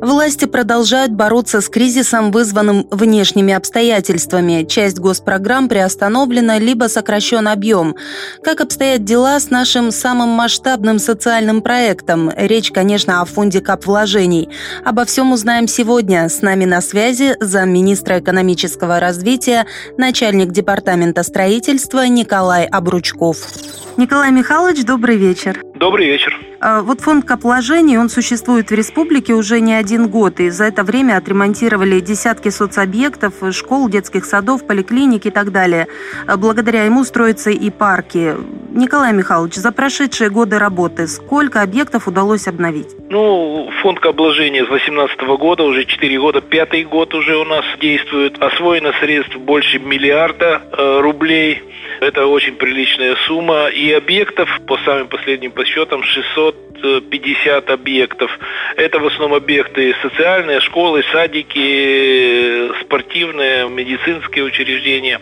Власти продолжают бороться с кризисом, вызванным внешними обстоятельствами. Часть госпрограмм приостановлена, либо сокращен объем. Как обстоят дела с нашим самым масштабным социальным проектом? Речь, конечно, о фонде капвложений. Обо всем узнаем сегодня. С нами на связи замминистра экономического развития, начальник департамента строительства Николай Обручков. Николай Михайлович, добрый вечер. Добрый вечер. А, вот фонд капвложений, он существует в республике уже не один год, и за это время отремонтировали десятки соцобъектов, школ, детских садов, поликлиник и так далее. А, благодаря ему строятся и парки. Николай Михайлович, за прошедшие годы работы сколько объектов удалось обновить? Ну, фонд капвложения с 2018 года, уже 4 года, пятый год уже у нас действует. Освоено средств больше миллиарда э, рублей. Это очень приличная сумма. И объектов, по самым последним подсчетам, 650 объектов. Это в основном объекты социальные, школы, садики, спортивные, медицинские учреждения.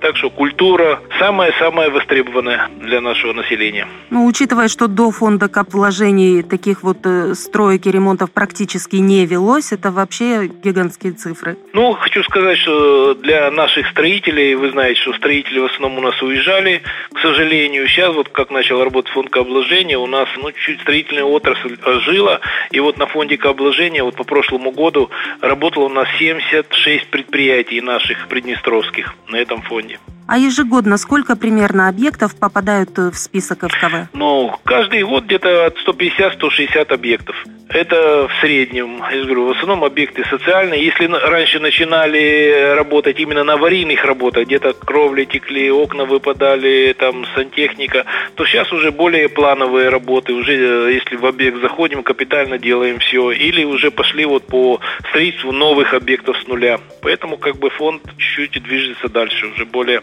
Так что культура самая-самая востребованная для нашего населения. Ну, учитывая, что до фонда кап вложений таких вот э, строек и ремонтов практически не велось, это вообще гигантские цифры. Ну, хочу сказать, что для наших строителей, вы знаете, что строители в основном у нас уезжали, к сожалению. Сейчас вот как начал работать фонд капвложения, у нас ну, чуть строительная отрасль жила, и вот на фонде капвложения вот по прошлому году работало у нас 76 предприятий наших приднестровских на этом фонде. А ежегодно сколько примерно объектов попадают в список ФКВ? Ну, каждый год где-то от 150-160 объектов. Это в среднем, я говорю, в основном объекты социальные. Если раньше начинали работать именно на аварийных работах, где-то кровли текли, окна выпадали, там сантехника, то сейчас уже более плановые работы. Уже э, если в объект заходим, капитально делаем все. Или уже пошли вот по строительству новых объектов с нуля. Поэтому как бы фонд чуть-чуть движется дальше, уже более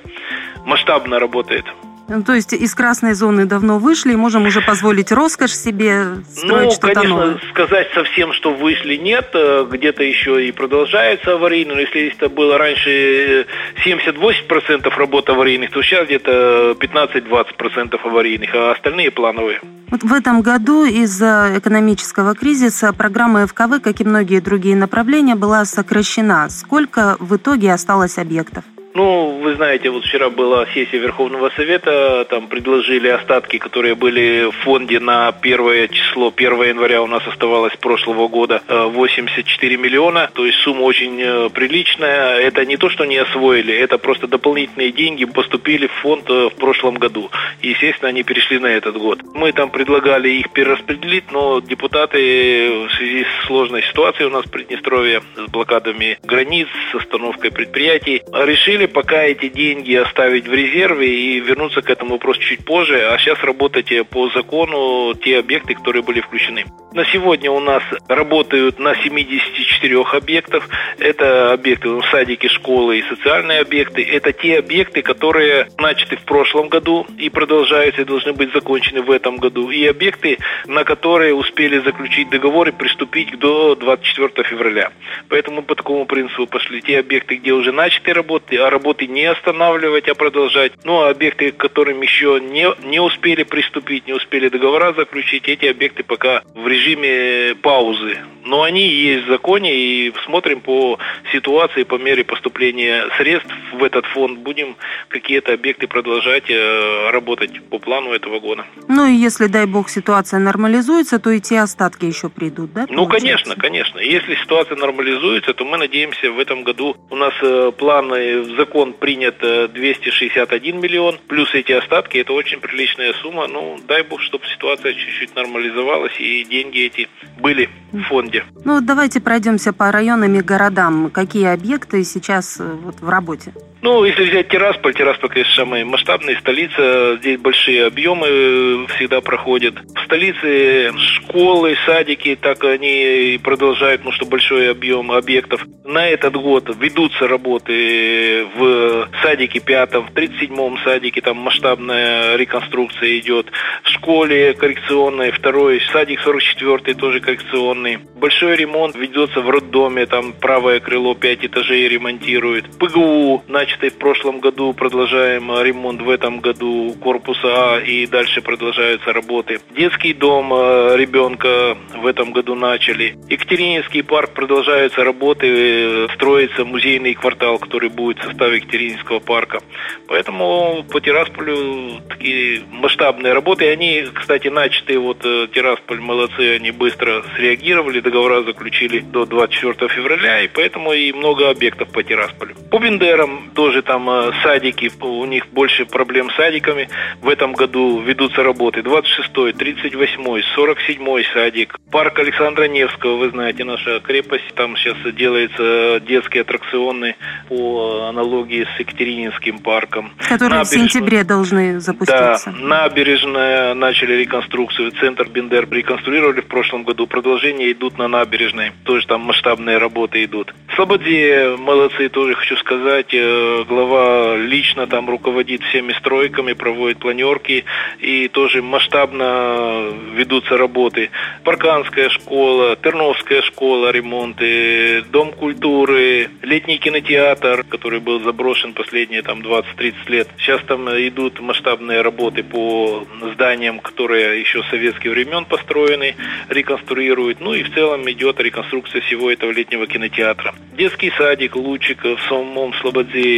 масштабно работает. Ну, то есть из красной зоны давно вышли и можем уже позволить роскошь себе строить ну, что-то конечно, новое. сказать совсем, что вышли, нет. Э, где-то еще и продолжается аварийно. Но если это было раньше 70-80% работ аварийных, то сейчас где-то 15-20% аварийных, а остальные плановые. Вот в этом году из-за экономического кризиса программа ФКВ, как и многие другие направления, была сокращена. Сколько в итоге осталось объектов? Ну, вы знаете, вот вчера была сессия Верховного Совета, там предложили остатки, которые были в фонде на первое число, 1 января у нас оставалось прошлого года 84 э, миллиона, то есть сумма очень э, приличная. Это не то, что не освоили, это просто дополнительные деньги поступили в фонд э, в прошлом году. И, естественно, они перешли на этот год. Мы там предлагали их перераспределить, но депутаты в связи с сложной ситуацией у нас в Приднестровье, с блокадами границ, с остановкой предприятий, решили решили пока эти деньги оставить в резерве и вернуться к этому вопросу чуть позже, а сейчас работать по закону те объекты, которые были включены. На сегодня у нас работают на 74 объектах. Это объекты ну, садики, школы и социальные объекты. Это те объекты, которые начаты в прошлом году и продолжаются и должны быть закончены в этом году. И объекты, на которые успели заключить договор и приступить до 24 февраля. Поэтому по такому принципу пошли те объекты, где уже начаты работы, а работы не останавливать, а продолжать. Ну, а объекты, к которым еще не, не успели приступить, не успели договора заключить, эти объекты пока в режиме паузы. Но они есть в законе, и смотрим по ситуации, по мере поступления средств в этот фонд, будем какие-то объекты продолжать э, работать по плану этого года. Ну и если, дай бог, ситуация нормализуется, то и те остатки еще придут, да? Ну, конечно, конечно. Если ситуация нормализуется, то мы надеемся в этом году у нас э, планы в закон принят 261 э, миллион, плюс эти остатки, это очень приличная сумма. Ну, дай бог, чтобы ситуация чуть-чуть нормализовалась и деньги эти были в фонде. Ну, давайте пройдемся по районам и городам. Какие объекты сейчас э, вот, в работе? Ну, если взять Тирасполь, Тирасполь, конечно, самая масштабная столица, здесь большие объемы всегда проходят. В столице школы, садики, так они продолжают, ну, что большой объем объектов. На этот год ведутся работы в садике пятом, в 37-м садике, там масштабная реконструкция идет. В школе коррекционной, второй, садик 44 тоже коррекционный. Большой ремонт ведется в роддоме, там правое крыло 5 этажей ремонтируют. ПГУ, начатый в прошлом году, продолжаем ремонт в этом году корпуса А и дальше продолжаются работы. Детский дом э, ребенка в этом году начали. Екатерининский парк продолжаются работы, э, строится музейный квартал, который будет в составе Екатерининского парка. Поэтому по Тирасполю такие масштабные работы. Они, кстати, начатые, вот э, Тирасполь молодцы, они быстро среагировали, договора заключили до 24 февраля, и поэтому и много объектов по Тирасполю. По Бендерам тоже там э, садики, у них больше проблем с садиками. В этом году ведутся работы 26-й, 38-й, 47-й садик. Парк Александра Невского, вы знаете, наша крепость, там сейчас делается детские аттракционы по аналогии с Екатерининским парком. Которые в сентябре должны запуститься. Да, набережная начали реконструкцию, центр Бендер реконструировали в прошлом году, продолжение идут на набережной, тоже там масштабные работы идут. Слободе молодцы, тоже хочу сказать, э, глава лично там руководит всеми стройками, проводит планерки и тоже масштабно ведутся работы. Парканская школа, Терновская школа, ремонты, Дом культуры, летний кинотеатр, который был заброшен последние там 20-30 лет. Сейчас там идут масштабные работы по зданиям, которые еще советских времен построены, реконструируют. Ну и в целом идет реконструкция всего этого летнего кинотеатра. Детский садик, Лучик в самом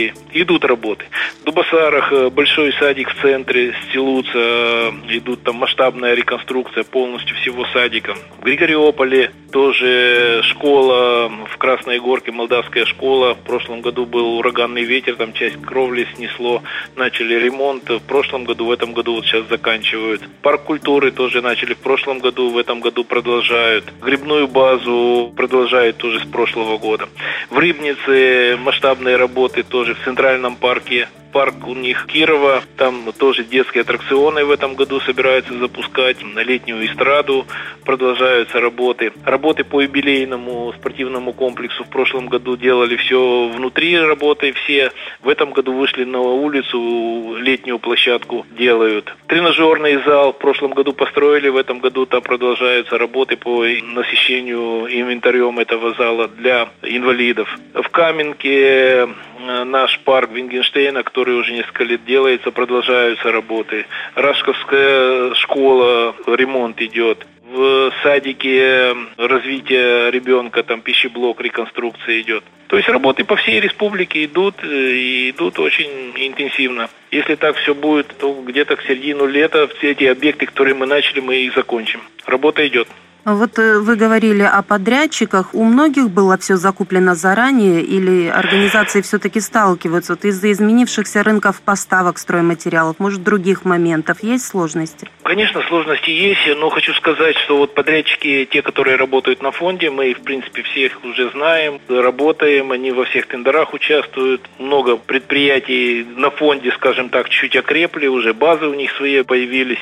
Слободзее. Идут работы. В Дубасарах э, большой садик в центре, стелутся, э, идут там масштабная реконструкция полностью всего садика. В Григориополе тоже школа в Красной Горке, молдавская школа. В прошлом году был ураганный ветер, там часть кровли снесло. Начали ремонт в прошлом году, в этом году вот сейчас заканчивают. Парк культуры тоже начали в прошлом году, в этом году продолжают. Грибную базу продолжают тоже с прошлого года. В Рыбнице масштабные работы тоже в Центральном парке парк у них Кирова. Там тоже детские аттракционы в этом году собираются запускать. На летнюю эстраду продолжаются работы. Работы по юбилейному спортивному комплексу в прошлом году делали все внутри работы все. В этом году вышли на улицу, летнюю площадку делают. Тренажерный зал в прошлом году построили, в этом году там продолжаются работы по насыщению инвентарем этого зала для инвалидов. В Каменке Э, наш парк Вингенштейна, который уже несколько лет делается, продолжаются работы. Рашковская школа, ремонт идет. В садике развитие ребенка, там пищеблок, реконструкция идет. То есть работы по всей республике идут э, и идут очень интенсивно. Если так все будет, то где-то к середину лета все эти объекты, которые мы начали, мы их закончим. Работа идет. Вот э, вы говорили о подрядчиках. У многих было все закуплено заранее или организации все-таки сталкиваются вот из-за изменившихся рынков поставок стройматериалов, может, других моментов? Есть сложности? Конечно, сложности есть, но хочу сказать, что вот подрядчики, те, которые работают на фонде, мы, в принципе, всех уже знаем, работаем, они во всех тендерах участвуют. Много предприятий на фонде, скажем так, чуть окрепли, уже базы у них свои появились.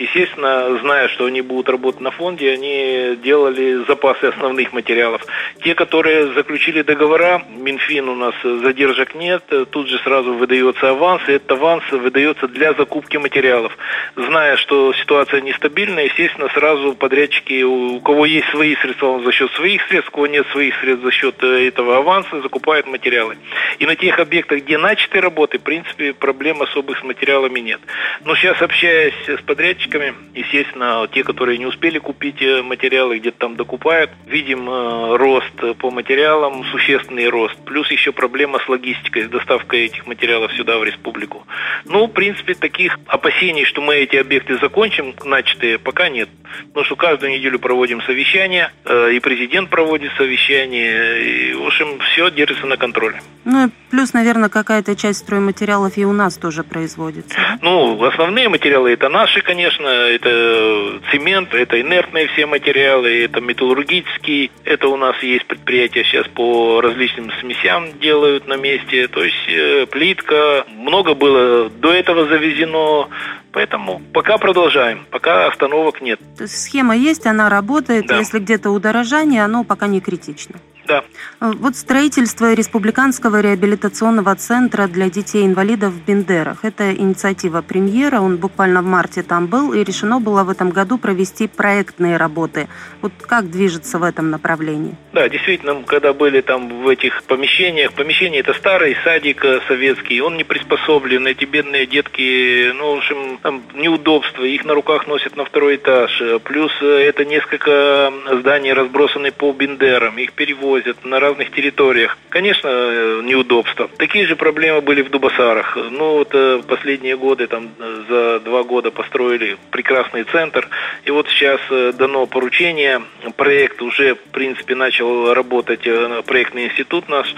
Естественно, зная, что они будут работать на фонде, они делали запасы основных материалов. Те, которые заключили договора, Минфин у нас задержек нет, тут же сразу выдается аванс, и этот аванс выдается для закупки материалов. Зная, что ситуация нестабильная, естественно, сразу подрядчики, у кого есть свои средства, он за счет своих средств, у кого нет своих средств за счет э, этого аванса, закупают материалы. И на тех объектах, где начаты работы, в принципе, проблем особых с материалами нет. Но сейчас, общаясь с подрядчиками, естественно, те, которые не успели купить э, материалы где-то там докупают. Видим э, рост по материалам, существенный рост. Плюс еще проблема с логистикой, с доставкой этих материалов сюда, в республику. Ну, в принципе, таких опасений, что мы эти объекты закончим, начатые, пока нет. потому что каждую неделю проводим совещания, э, и президент проводит совещания, и, в общем, все держится на контроле. Ну и плюс, наверное, какая-то часть стройматериалов и у нас тоже производится. Ну, основные материалы это наши, конечно, это цемент, это инертные все материалы, это металлургический, это у нас есть предприятия сейчас по различным смесям делают на месте, то есть э, плитка, много было до этого завезено, Поэтому пока продолжаем, пока остановок нет. То есть схема есть, она работает, Да. если где-то удорожание, оно пока не критично. Да. Э, Вот строительство республиканского реабилитационного центра для детей-инвалидов в Бендерах. Это инициатива премьера, он буквально в марте там был, и решено было в этом году провести проектные работы. Вот как движется в этом направлении? Да, действительно, когда были там в этих помещениях, помещение это старый садик э, советский, он не приспособлен, эти бедные детки, ну, в общем, там неудобства, их на руках носят на второй этаж, э, плюс это несколько зданий разбросаны по Бендерам, их перевозят на разных территориях. Конечно, э, неудобства. Такие же проблемы были в Дубасарах. Ну, вот э, последние годы, там, э, за два года построили прекрасный центр, и вот сейчас дано поручение, проект уже, в принципе, начал работать, проектный институт наш,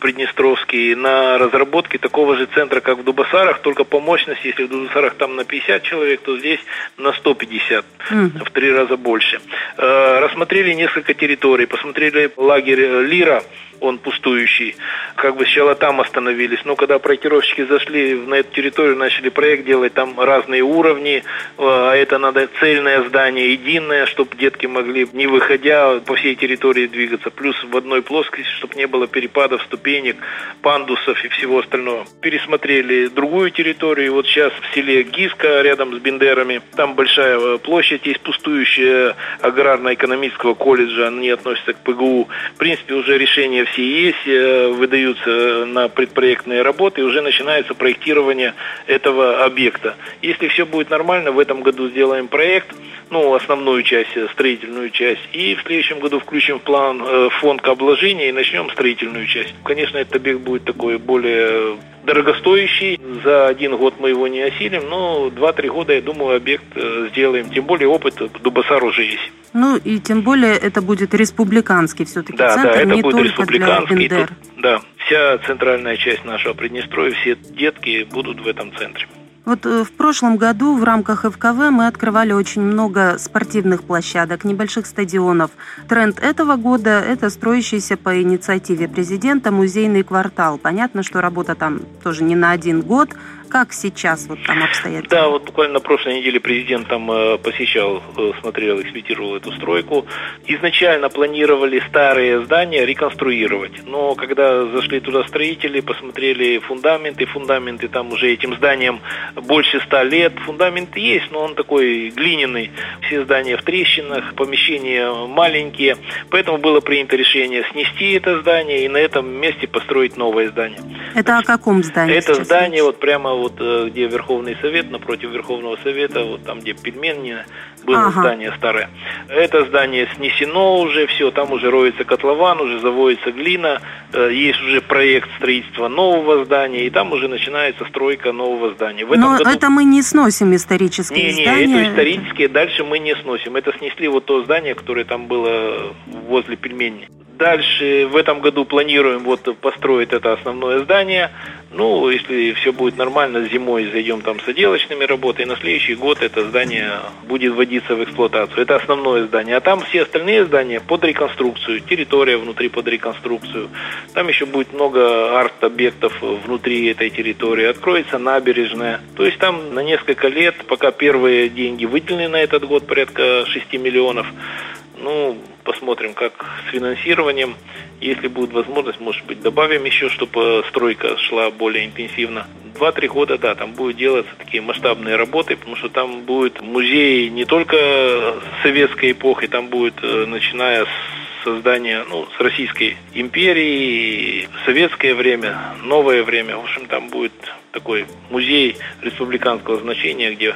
Приднестровский, на разработке такого же центра, как в Дубасарах, только по мощности, если в Дубасарах там на 50 человек, то здесь на 150, Мгм. в три раза больше. Рассмотрели несколько территорий, посмотрели лагерь Лира, он пустующий. Как бы сначала там остановились, но когда проектировщики зашли на эту территорию, начали проект делать, там разные уровни, э, а это надо цельное здание, единое, чтобы детки могли, не выходя, по всей территории двигаться, плюс в одной плоскости, чтобы не было перепадов, ступенек, пандусов и всего остального. Пересмотрели другую территорию, вот сейчас в селе Гиска, рядом с Бендерами, там большая э, площадь есть пустующая аграрно-экономического колледжа, они относятся к ПГУ. В принципе, уже решения все есть, э, выдаются на предпроектные работы, и уже начинается проектирование этого объекта. Если все будет нормально, в этом году сделаем проект, ну, основную часть, э, строительную часть, и в следующем году включим в план э, фонд к обложению и начнем строительную часть. Конечно, этот объект будет такой более дорогостоящий. За один год мы его не осилим, но 2-3 года, я думаю, объект э, сделаем. Тем более опыт Дубасар уже есть. Ну и тем более это будет республиканский все-таки Да, центр, да, это не будет только республиканский. для. Тут, да, вся центральная часть нашего Приднестровья, все детки будут в этом центре. Вот э, в прошлом году в рамках ФКВ мы открывали очень много спортивных площадок, небольших стадионов. Тренд этого года – это строящийся по инициативе президента музейный квартал. Понятно, что работа там тоже не на один год. Как сейчас вот там обстоят? Да, вот буквально на прошлой неделе президент там э, посещал, э, смотрел, экспедировал эту стройку. Изначально планировали старые здания реконструировать, но когда зашли туда строители, посмотрели фундаменты, фундаменты там уже этим зданиям больше ста лет, фундамент есть, но он такой глиняный, все здания в трещинах, помещения маленькие, поэтому было принято решение снести это здание и на этом месте построить новое здание. Это о каком здании Это здание речь? вот прямо вот э, где Верховный Совет, напротив Верховного Совета, вот там где пельмени было Ага. здание старое. Это здание снесено уже, все, там уже роется котлован, уже заводится глина, э, есть уже проект строительства нового здания, и там уже начинается стройка нового здания. В этом Но году- это мы не сносим исторические не, не, здания. это исторические, дальше мы не сносим. Это снесли вот то здание, которое там было возле пельмени. Дальше в этом году планируем вот построить это основное здание. Ну, если все будет нормально, зимой зайдем там с отделочными работами, на следующий год это здание будет вводиться в эксплуатацию. Это основное здание. А там все остальные здания под реконструкцию, территория внутри под реконструкцию. Там еще будет много арт-объектов внутри этой территории. Откроется набережная. То есть там на несколько лет, пока первые деньги выделены на этот год, порядка 6 миллионов, ну, посмотрим, как с финансированием. Если будет возможность, может быть, добавим еще, чтобы стройка шла более интенсивно. Два-три года, да, там будут делаться такие масштабные работы, потому что там будет музей не только советской эпохи, там будет, э, начиная с создания, ну, с Российской империи, советское время, новое время. В общем, там будет такой музей республиканского значения, где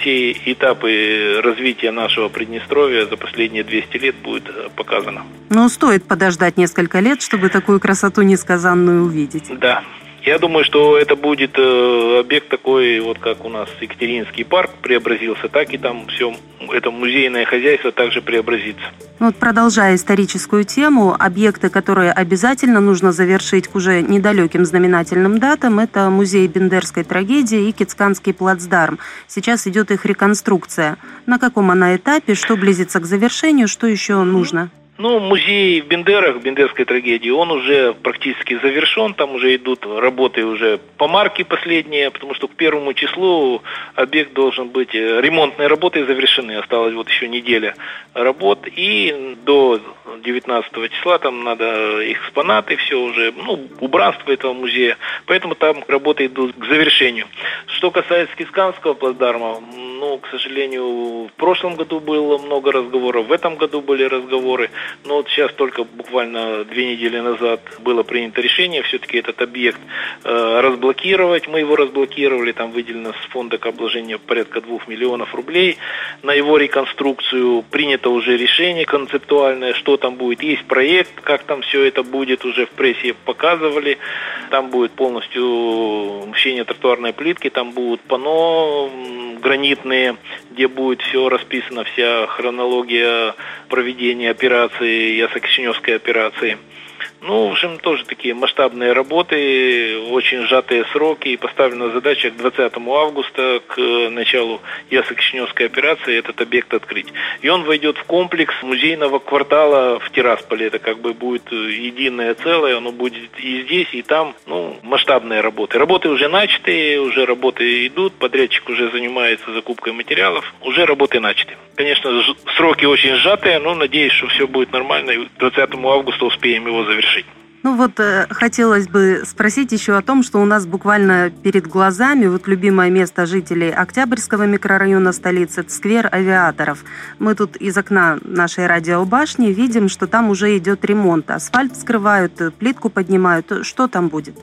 все этапы развития нашего Приднестровья за последние 200 лет будет э, показано. Ну, стоит подождать несколько лет, чтобы такую красоту несказанную увидеть. Да. Я думаю, что это будет э, объект такой, вот как у нас Екатеринский парк преобразился, так и там все это музейное хозяйство также преобразится. Вот продолжая историческую тему, объекты, которые обязательно нужно завершить к уже недалеким знаменательным датам, это музей Бендерской трагедии и Кицканский плацдарм. Сейчас идет их реконструкция. На каком она этапе, что близится к завершению, что еще нужно? Ну, музей в Бендерах, Бендерской трагедии, он уже практически завершен, там уже идут работы уже по марке последние, потому что к первому числу объект должен быть, э, ремонтные работы завершены, осталась вот еще неделя работ, и до 19 числа там надо экспонаты, все уже, ну, убранство этого музея, поэтому там работы идут к завершению. Что касается Кисканского плацдарма, ну, к сожалению, в прошлом году было много разговоров, в этом году были разговоры, но вот сейчас только буквально две недели назад было принято решение все-таки этот объект э, разблокировать. Мы его разблокировали, там выделено с фонда к обложению порядка двух миллионов рублей. На его реконструкцию принято уже решение концептуальное, что там будет. Есть проект, как там все это будет, уже в прессе показывали. Там будет полностью мщение тротуарной плитки, там будут пано гранитные, где будет все расписано, вся хронология проведения операции, Ясокишиневской операции. Ну, в общем, тоже такие масштабные работы, очень сжатые сроки, и поставлена задача к 20 августа, к началу Ясокишиневской операции, этот объект открыть. И он войдет в комплекс музейного квартала в Тирасполе. Это как бы будет единое целое, оно будет и здесь, и там, ну, масштабные работы. Работы уже начаты, уже работы идут, подрядчик уже занимается закупкой материалов, уже работы начаты. Конечно, сроки очень сжатые, но надеюсь, что все будет нормально, и к 20 августа успеем его завершить завершить. Ну вот э, хотелось бы спросить еще о том, что у нас буквально перед глазами вот любимое место жителей Октябрьского микрорайона столицы – сквер авиаторов. Мы тут из окна нашей радиобашни видим, что там уже идет ремонт. Асфальт вскрывают, плитку поднимают. Что там будет?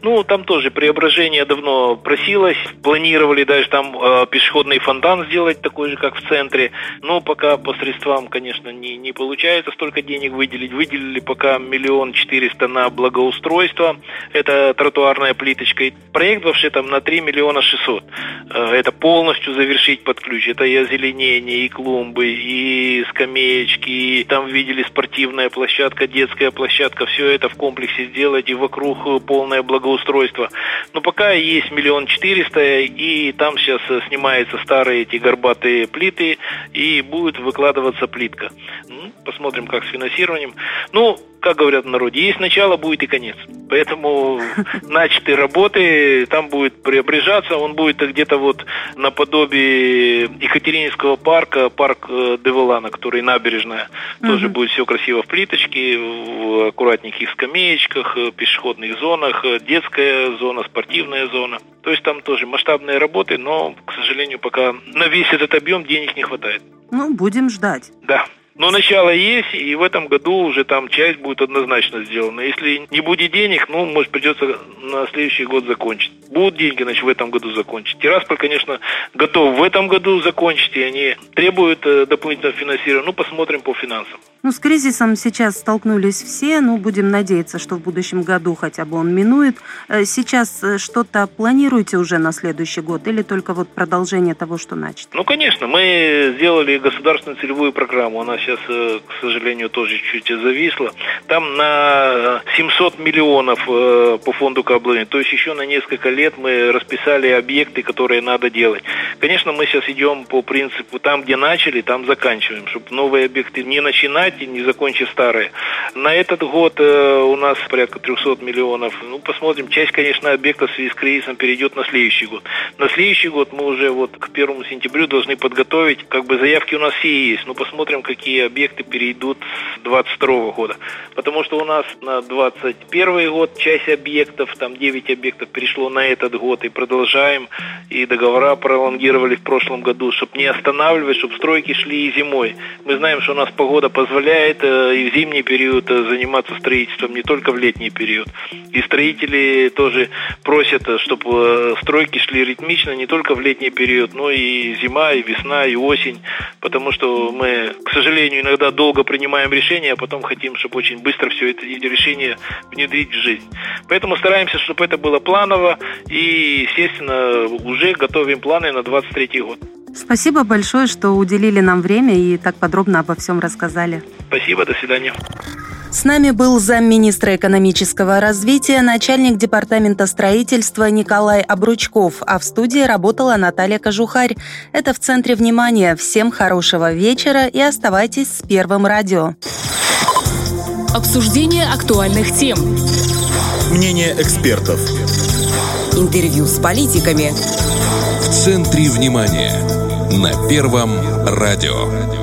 Ну, там тоже преображение давно просилось. Планировали даже там э, пешеходный фонтан сделать такой же, как в центре. Но пока по средствам, конечно, не, не получается столько денег выделить. Выделили пока миллион четыреста на благоустройство. Это тротуарная плиточка. И проект вообще там на 3 миллиона 600. Э, это полностью завершить под ключ. Это и озеленение, и клумбы, и скамеечки. И там видели спортивная площадка, детская площадка. Все это в комплексе сделать. И вокруг полное благоустройство. Но пока есть миллион четыреста, и там сейчас снимаются старые эти горбатые плиты, и будет выкладываться плитка. Ну, посмотрим, как с финансированием. Ну, как говорят в народе, есть начало, будет и конец. Поэтому начатые работы, там будет преображаться, он будет где-то вот наподобие Екатерининского парка, парк э, Девелана, который набережная. Тоже будет все красиво в плиточке, в аккуратненьких скамеечках, э, пешеходных зонах, э, детская зона, спортивная зона. То есть там тоже масштабные работы, но, к сожалению, пока на весь этот объем денег не хватает. Ну, будем ждать. Да. Но начало есть, и в этом году уже там часть будет однозначно сделана. Если не будет денег, ну, может, придется на следующий год закончить. Будут деньги, значит, в этом году закончить. Тирасполь, конечно, готов в этом году закончить, и они требуют э, дополнительного финансирования. Ну, посмотрим по финансам. Ну, с кризисом сейчас столкнулись все, ну, будем надеяться, что в будущем году хотя бы он минует. Э, сейчас э, что-то планируете уже на следующий год или только вот продолжение того, что начато? Ну, конечно, мы сделали государственную целевую программу, она сейчас, э, к сожалению, тоже чуть зависла. Там на 700 миллионов по фонду Каблыни, то есть еще на несколько лет мы расписали объекты, которые надо делать. Конечно, мы сейчас идем по принципу, там, где начали, там заканчиваем, чтобы новые объекты не начинать, начать, не закончив старые. На этот год э, у нас порядка 300 миллионов. Ну, посмотрим. Часть, конечно, объектов в связи с кризисом перейдет на следующий год. На следующий год мы уже вот к первому сентябрю должны подготовить. Как бы заявки у нас все есть. Но посмотрим, какие объекты перейдут с 22 года. Потому что у нас на 21 год часть объектов, там 9 объектов перешло на этот год. И продолжаем. И договора пролонгировали в прошлом году, чтобы не останавливать, чтобы стройки шли и зимой. Мы знаем, что у нас погода позволяет позволяет э, и в зимний период э, заниматься строительством, не только в летний период. И строители тоже просят, э, чтобы стройки шли ритмично не только в летний период, но и зима, и весна, и осень, потому что мы, к сожалению, сожалению, иногда долго принимаем решения, а потом хотим, чтобы очень быстро все это решение внедрить в жизнь. Поэтому стараемся, чтобы это было планово и, естественно, уже готовим планы на 23 год. Спасибо большое, что уделили нам время и так подробно обо всем рассказали. Спасибо, до свидания. С нами был замминистра экономического развития, начальник департамента строительства Николай Обручков, а в студии работала Наталья Кожухарь. Это в центре внимания. Всем хорошего вечера и оставайтесь с Первым радио. Обсуждение актуальных тем. Мнение экспертов. Интервью с политиками. В центре внимания. На Первом радио.